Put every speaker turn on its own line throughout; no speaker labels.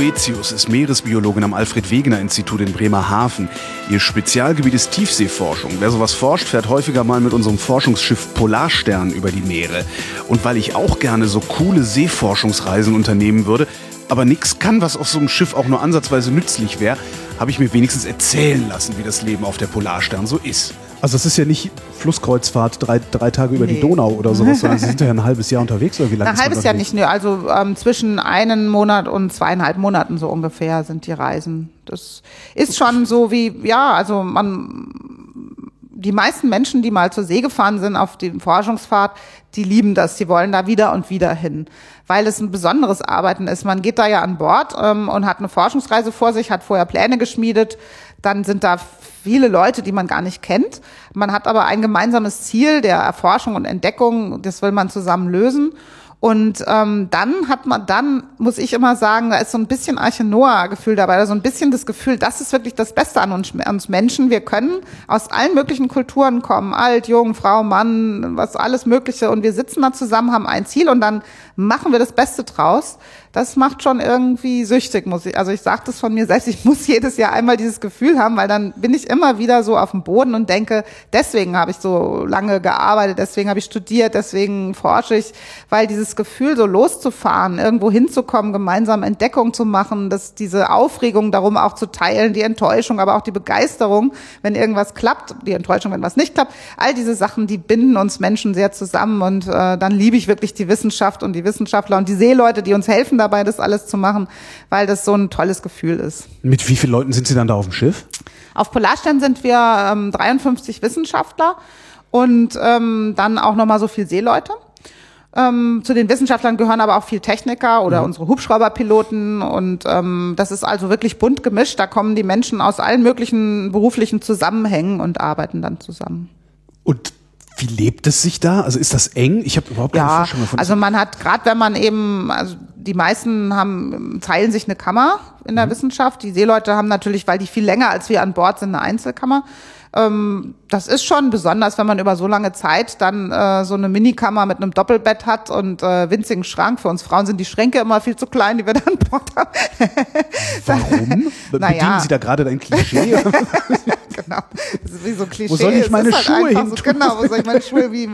Boetius ist Meeresbiologin am Alfred-Wegener-Institut in Bremerhaven. Ihr Spezialgebiet ist Tiefseeforschung. Wer sowas forscht, fährt häufiger mal mit unserem Forschungsschiff Polarstern über die Meere. Und weil ich auch gerne so coole Seeforschungsreisen unternehmen würde, aber nichts kann, was auf so einem Schiff auch nur ansatzweise nützlich wäre, habe ich mir wenigstens erzählen lassen, wie das Leben auf der Polarstern so ist.
Also es ist ja nicht Flusskreuzfahrt drei, drei Tage über
Nee.
die Donau oder sowas, sondern Sie sind ja ein halbes Jahr unterwegs oder wie lange
Ein halbes Jahr nicht, nö. Also ähm, zwischen einen Monat und zweieinhalb Monaten so ungefähr sind die Reisen. Das ist schon so wie, ja, also man, die meisten Menschen, die mal zur See gefahren sind auf die Forschungsfahrt, die lieben das. Die wollen da wieder und wieder hin, weil es ein besonderes Arbeiten ist. Man geht da ja an Bord ähm, und hat eine Forschungsreise vor sich, hat vorher Pläne geschmiedet. Dann sind da viele Leute, die man gar nicht kennt. Man hat aber ein gemeinsames Ziel der Erforschung und Entdeckung. Das will man zusammen lösen. Und ähm, dann hat man, dann muss ich immer sagen, da ist so ein bisschen Arche Noah-Gefühl dabei, da so ein bisschen das Gefühl, das ist wirklich das Beste an uns, an uns Menschen. Wir können aus allen möglichen Kulturen kommen, alt, jung, Frau, Mann, was alles Mögliche. Und wir sitzen da zusammen, haben ein Ziel und dann machen wir das Beste draus. Das macht schon irgendwie süchtig, muss ich. Also ich sage das von mir selbst, ich muss jedes Jahr einmal dieses Gefühl haben, weil dann bin ich immer wieder so auf dem Boden und denke, deswegen habe ich so lange gearbeitet, deswegen habe ich studiert, deswegen forsche ich, weil dieses Gefühl, so loszufahren, irgendwo hinzukommen, gemeinsam Entdeckung zu machen, dass diese Aufregung darum auch zu teilen, die Enttäuschung, aber auch die Begeisterung, wenn irgendwas klappt, die Enttäuschung, wenn was nicht klappt, all diese Sachen, die binden uns Menschen sehr zusammen und äh, dann liebe ich wirklich die Wissenschaft und die Wissenschaftler und die Seeleute, die uns helfen dabei, das alles zu machen, weil das so ein tolles Gefühl ist.
Mit wie vielen Leuten sind Sie dann da auf dem Schiff?
Auf Polarstern sind wir ähm, 53 Wissenschaftler und ähm, dann auch nochmal so viel Seeleute. Ähm, zu den Wissenschaftlern gehören aber auch viel Techniker oder unsere Hubschrauberpiloten und ähm, das ist also wirklich bunt gemischt. Da kommen die Menschen aus allen möglichen beruflichen Zusammenhängen und arbeiten dann zusammen.
Wie lebt es sich da? Also ist das eng? Ich habe überhaupt keine
Ja,
Vorstellung davon.
also man hat gerade, wenn man eben, also die meisten haben teilen sich eine Kammer in der Wissenschaft. Die Seeleute haben natürlich, weil die viel länger als wir an Bord sind, eine Einzelkammer. Ähm, das ist schon besonders, wenn man über so lange Zeit dann äh, so eine Minikammer mit einem Doppelbett hat und äh, winzigen Schrank. Für uns Frauen sind die Schränke immer viel zu klein, die wir da an Bord haben.
Warum?
Naja.
Bedienen Sie da gerade dein Klischee?
genau. Das ist wie so ein Klischee.
Wo soll ich
Es
meine
halt
Schuhe hin
so? Genau, wo soll ich meine Schuhe wie?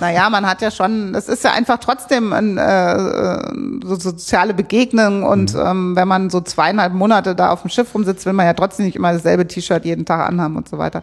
Naja, man hat ja schon, das ist ja einfach trotzdem ein, äh, so soziale Begegnung und
Mhm.
ähm, wenn man so zweieinhalb Monate da auf dem Schiff rumsitzt, will man ja trotzdem nicht immer dasselbe T-Shirt jeden Tag anhaben und so weiter.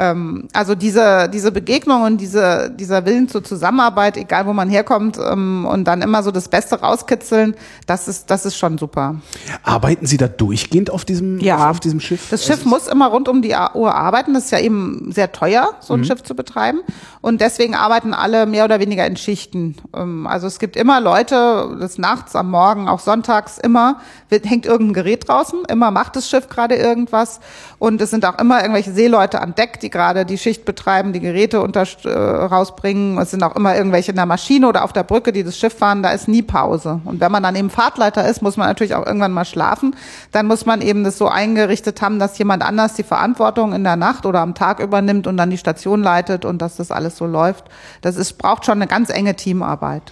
Ähm, also diese, diese Begegnung und diese, dieser Willen zur Zusammenarbeit, egal wo man herkommt, ähm, und dann immer so das Beste rauskitzeln, das ist, das ist schon super.
Arbeiten Sie da durchgehend auf diesem,
Ja.
auf, auf diesem Schiff?
Das Schiff muss immer rund um die Uhr arbeiten. Das ist ja eben sehr teuer, so ein Schiff zu betreiben. Und deswegen arbeiten alle mehr oder weniger in Schichten. Ähm, Also es gibt immer Leute, des Nachts, am Morgen, auch sonntags, immer wird, hängt irgendein Gerät draußen. Immer macht das Schiff gerade irgendwas. Und es sind auch immer irgendwelche Seeleute an Deck, die gerade die Schicht betreiben, die Geräte unter, äh, rausbringen. Es sind auch immer irgendwelche in der Maschine oder auf der Brücke, die das Schiff fahren. Da ist nie Pause. Und wenn man dann eben Fahrtleiter ist, muss man natürlich auch irgendwann mal schlafen. Dann muss man eben das so eingerichtet haben, dass jemand anders die Verantwortung in der Nacht oder am Tag übernimmt und dann die Station leitet und dass das alles so läuft. Das ist, braucht schon eine ganz enge Teamarbeit.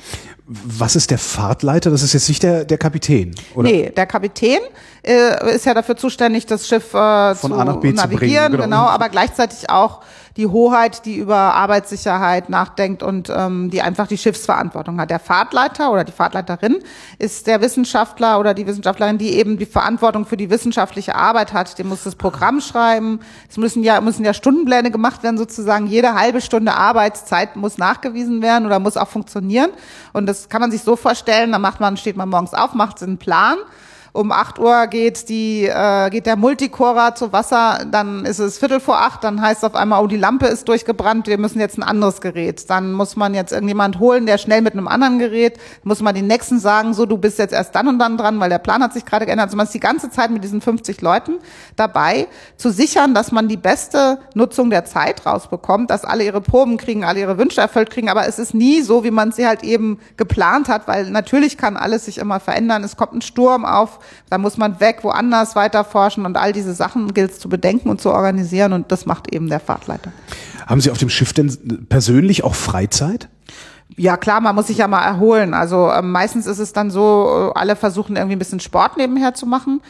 Was ist der Fahrtleiter? Das ist jetzt nicht der, der Kapitän, oder?
Nee, der Kapitän äh, ist ja dafür zuständig, das Schiff äh,
Von
zu
A nach B zu
navigieren,
bringen, genau.
genau, aber gleichzeitig auch die Hoheit, die über Arbeitssicherheit nachdenkt und ähm, die einfach die Schiffsverantwortung hat. Der Fahrtleiter oder die Fahrtleiterin ist der Wissenschaftler oder die Wissenschaftlerin, die eben die Verantwortung für die wissenschaftliche Arbeit hat. Die muss das Programm schreiben. Es müssen ja müssen ja Stundenpläne gemacht werden sozusagen. Jede halbe Stunde Arbeitszeit muss nachgewiesen werden oder muss auch funktionieren. Und das kann man sich so vorstellen. Da macht man steht man morgens auf, macht einen Plan um 8 Uhr geht die äh, geht der Multicorer zu Wasser, dann ist es Viertel vor acht, dann heißt es auf einmal, oh die Lampe ist durchgebrannt, wir müssen jetzt ein anderes Gerät. Dann muss man jetzt irgendjemand holen, der schnell mit einem anderen Gerät, muss man den nächsten sagen, so du bist jetzt erst dann und dann dran, weil der Plan hat sich gerade geändert. Also man ist die ganze Zeit mit diesen 50 Leuten dabei, zu sichern, dass man die beste Nutzung der Zeit rausbekommt, dass alle ihre Proben kriegen, alle ihre Wünsche erfüllt kriegen, aber es ist nie so, wie man sie halt eben geplant hat, weil natürlich kann alles sich immer verändern. Es kommt ein Sturm auf, da muss man weg, woanders weiter forschen und all diese Sachen gilt es zu bedenken und zu organisieren und das macht eben der Fahrtleiter.
Haben Sie auf dem Schiff denn persönlich auch Freizeit?
Ja klar, man muss sich ja mal erholen. Also ähm, meistens ist es dann so, äh, alle versuchen irgendwie ein bisschen Sport nebenher zu machen.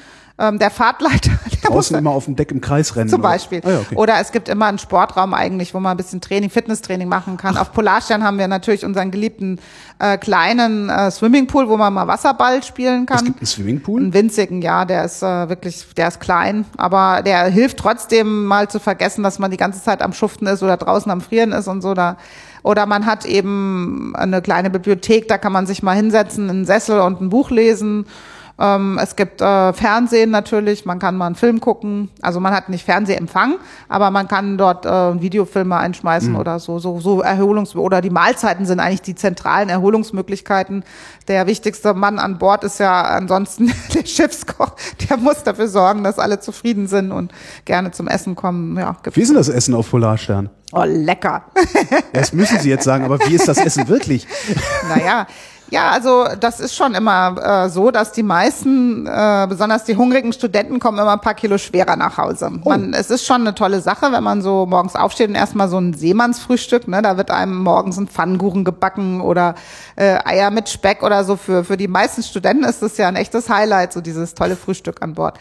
Ähm, der Fahrtleiter, der
Draußen immer auf dem Deck im Kreis rennen.
Zum
oder?
Beispiel.
Ah, ja, okay.
Oder es gibt immer einen Sportraum eigentlich, wo man ein bisschen Training, Fitnesstraining machen kann. Auf Polarstern haben wir natürlich unseren geliebten äh, kleinen äh, Swimmingpool, wo man mal Wasserball spielen kann.
Es gibt einen Swimmingpool?
Einen winzigen, ja, der ist äh, wirklich, der ist klein, aber der hilft trotzdem mal zu vergessen, dass man die ganze Zeit am Schuften ist oder draußen am Frieren ist und so. Da oder man hat eben eine kleine Bibliothek, da kann man sich mal hinsetzen, einen Sessel und ein Buch lesen. Ähm, es gibt äh, Fernsehen natürlich, man kann mal einen Film gucken. Also man hat nicht Fernsehempfang, aber man kann dort äh, Videofilme einschmeißen oder so, so, so Erholungs- oder die Mahlzeiten sind eigentlich die zentralen Erholungsmöglichkeiten. Der wichtigste Mann an Bord ist ja ansonsten der Schiffskoch. Der muss dafür sorgen, dass alle zufrieden sind und gerne zum Essen kommen. Ja,
Wie ist denn das Essen auf Polarstern?
Oh, lecker.
Das müssen Sie jetzt sagen, aber wie ist das Essen wirklich?
Naja, ja, also das ist schon immer äh, so, dass die meisten, äh, besonders die hungrigen Studenten, kommen immer ein paar Kilo schwerer nach Hause. Man, es ist schon eine tolle Sache, wenn man so morgens aufsteht und erstmal so ein Seemannsfrühstück, ne, da wird einem morgens ein Pfannkuchen gebacken oder äh, Eier mit Speck oder so. Für, für die meisten Studenten ist das ja ein echtes Highlight, so dieses tolle Frühstück an Bord.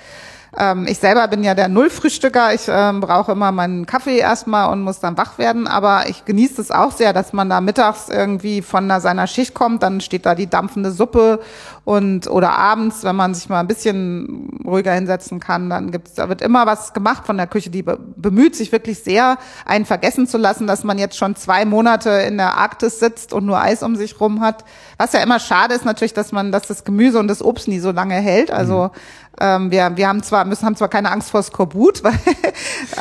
Ähm, ich selber bin ja der Nullfrühstücker. Ich ähm, brauche immer meinen Kaffee erstmal und muss dann wach werden. Aber ich genieße es auch sehr, dass man da mittags irgendwie von da seiner Schicht kommt. Dann steht da die dampfende Suppe und oder abends, wenn man sich mal ein bisschen ruhiger hinsetzen kann, dann gibt's, da wird immer was gemacht von der Küche. Die be bemüht sich wirklich sehr, einen vergessen zu lassen, dass man jetzt schon zwei Monate in der Arktis sitzt und nur Eis um sich rum hat. Was ja immer schade ist natürlich, dass man, dass das Gemüse und das Obst nie so lange hält. Also ähm, wir, wir haben zwar, müssen, haben zwar keine Angst vor Skorbut, weil,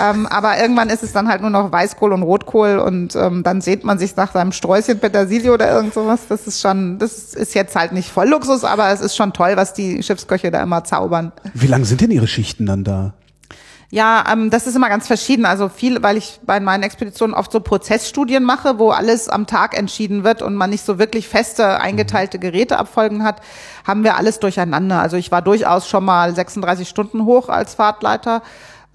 ähm, aber irgendwann ist es dann halt nur noch Weißkohl und Rotkohl und ähm, dann sehnt man sich nach seinem Sträußchen Petersilie oder irgend sowas. Das ist schon, das ist jetzt halt nicht voll Luxus, aber es ist schon toll, was die Schiffsköche da immer zaubern.
Wie lang sind denn Ihre Schichten dann da?
Ja, ähm, das ist immer ganz verschieden. Also viel, weil ich bei meinen Expeditionen oft so Prozessstudien mache, wo alles am Tag entschieden wird und man nicht so wirklich feste eingeteilte Geräteabfolgen hat, haben wir alles durcheinander. Also ich war durchaus schon mal 36 Stunden hoch als Fahrtleiter.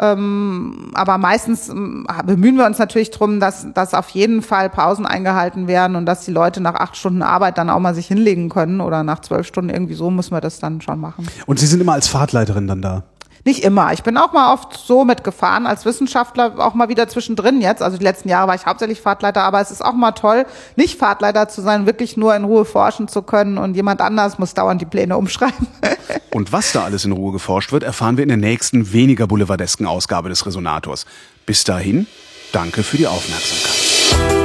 Ähm, aber meistens ähm, bemühen wir uns natürlich drum, dass, dass auf jeden Fall Pausen eingehalten werden und dass die Leute nach acht Stunden Arbeit dann auch mal sich hinlegen können oder nach zwölf Stunden irgendwie so müssen wir das dann schon machen.
Und Sie sind immer als Fahrtleiterin dann da?
Nicht immer. Ich bin auch mal oft so mitgefahren als Wissenschaftler, auch mal wieder zwischendrin jetzt. Also die letzten Jahre war ich hauptsächlich Fahrtleiter, aber es ist auch mal toll, nicht Fahrtleiter zu sein, wirklich nur in Ruhe forschen zu können und jemand anders muss dauernd die Pläne umschreiben.
Und was da alles in Ruhe geforscht wird, erfahren wir in der nächsten weniger boulevardesken Ausgabe des Resonators. Bis dahin, danke für die Aufmerksamkeit.